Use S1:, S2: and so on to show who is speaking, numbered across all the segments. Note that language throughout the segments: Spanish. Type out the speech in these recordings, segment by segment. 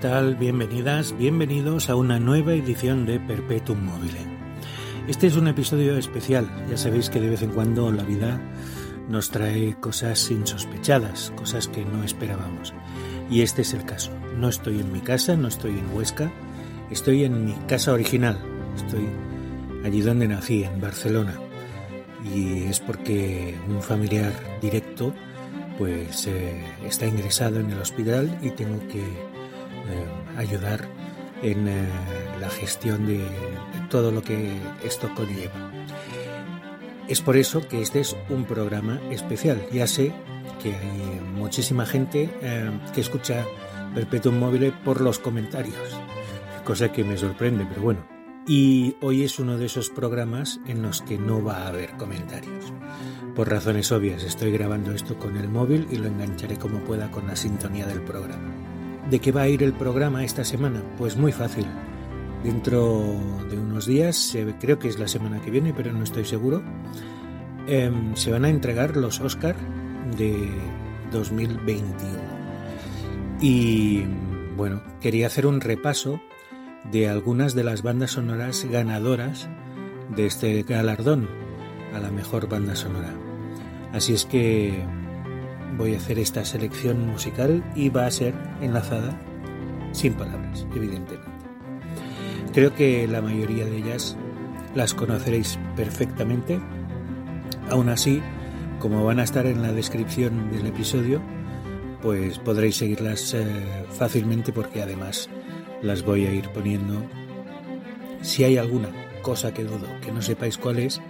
S1: tal? Bienvenidas, bienvenidos a una nueva edición de Perpetuum Mobile. Este es un episodio especial, ya sabéis que de vez en cuando la vida nos trae cosas insospechadas, cosas que no esperábamos. Y este es el caso. No estoy en mi casa, no estoy en Huesca, estoy en mi casa original, estoy allí donde nací, en Barcelona. Y es porque un familiar directo pues eh, está ingresado en el hospital y tengo que ayudar en eh, la gestión de, todo lo que esto conlleva. Es por eso que este es un programa especial. Ya sé que hay muchísima gente que escucha Perpetuum Mobile por los comentarios, cosa que me sorprende, pero bueno. Y hoy es uno de esos programas en los que no va a haber comentarios. Por razones obvias, estoy grabando esto con el móvil y lo engancharé como pueda con la sintonía del programa. ¿De qué va a ir el programa esta semana? Pues muy fácil. Dentro de unos días, creo que es la semana que viene, pero no estoy seguro, em, se van a entregar los Oscar de 2021. Y bueno, quería hacer un repaso de algunas de las bandas sonoras ganadoras de este galardón a la mejor banda sonora. Así es que voy a hacer esta selección musical y va a ser enlazada sin palabras, evidentemente. Creo que la mayoría de ellas las conoceréis perfectamente. Aún así, como van a estar en la descripción del episodio, pues podréis seguirlas eh, fácilmente porque además las voy a ir poniendo. Si hay alguna cosa que dudo que no sepáis cuál es,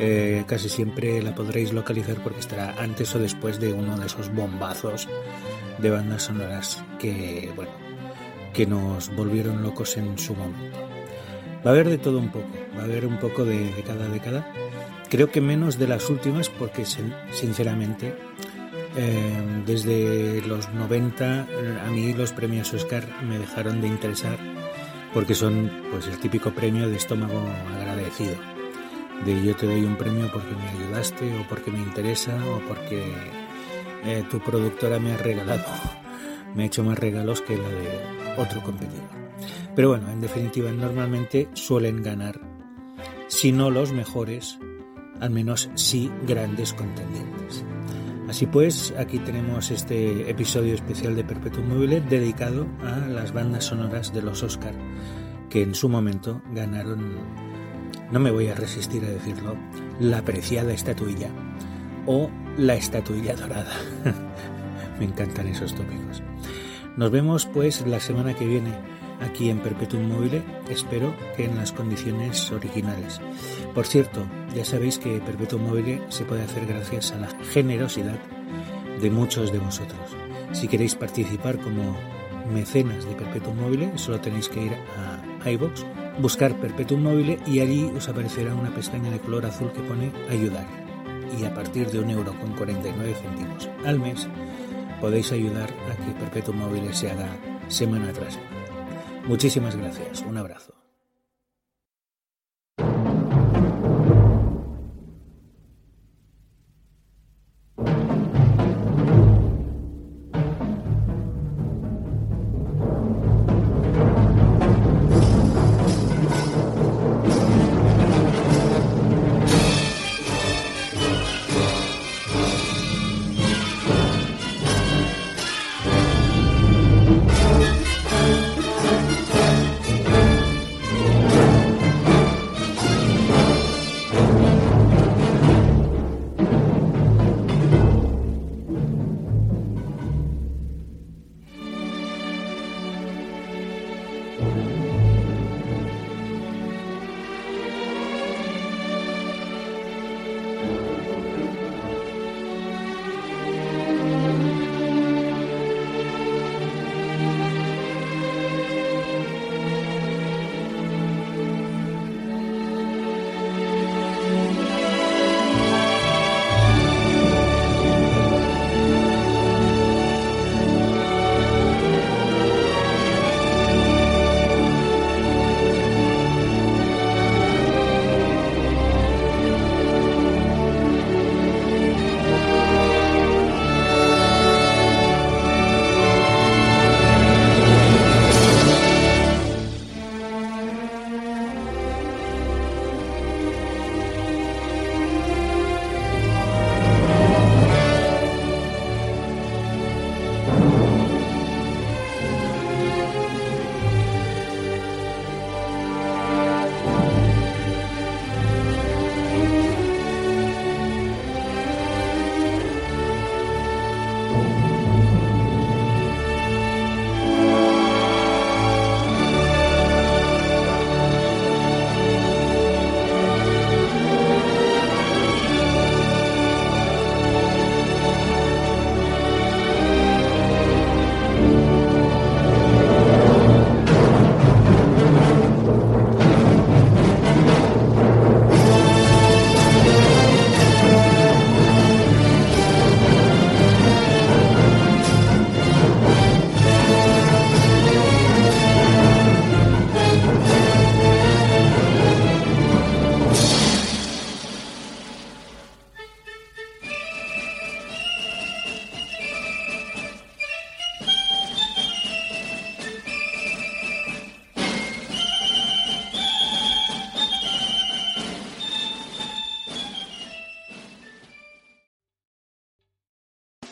S1: eh, casi siempre la podréis localizar porque estará antes o después de uno de esos bombazos de bandas sonoras que, bueno, que nos volvieron locos en su momento. Va a haber de todo un poco, va a haber un poco de, cada década. Creo que menos de las últimas porque, sinceramente, eh, desde los 90 a mí los premios Oscar me dejaron de interesar porque son pues el típico premio de estómago agradecido de yo te doy un premio porque me ayudaste o porque me interesa o porque eh, tu productora me ha regalado, me ha hecho más regalos que la de otro competidor. Pero bueno, en definitiva, normalmente suelen ganar, si no los mejores, al menos sí grandes contendientes. Así pues, aquí tenemos este episodio especial de Perpetuum Mobile dedicado a las bandas sonoras de los Oscar, que en su momento ganaron no me voy a resistir a decirlo, la apreciada estatuilla o la estatuilla dorada. me encantan esos tópicos. Nos vemos pues la semana que viene aquí en Perpetuum Mobile, espero que en las condiciones originales. Por cierto, ya sabéis que Perpetuum Mobile se puede hacer gracias a la generosidad de muchos de vosotros. Si queréis participar como mecenas de Perpetuum Mobile, solo tenéis que ir a iBox buscar Perpetuum Mobile y allí os aparecerá una pestaña de color azul que pone ayudar. Y a partir de un euro con 49 céntimos al mes podéis ayudar a que Perpetuum Mobile se haga semana tras semana. Muchísimas gracias, un abrazo.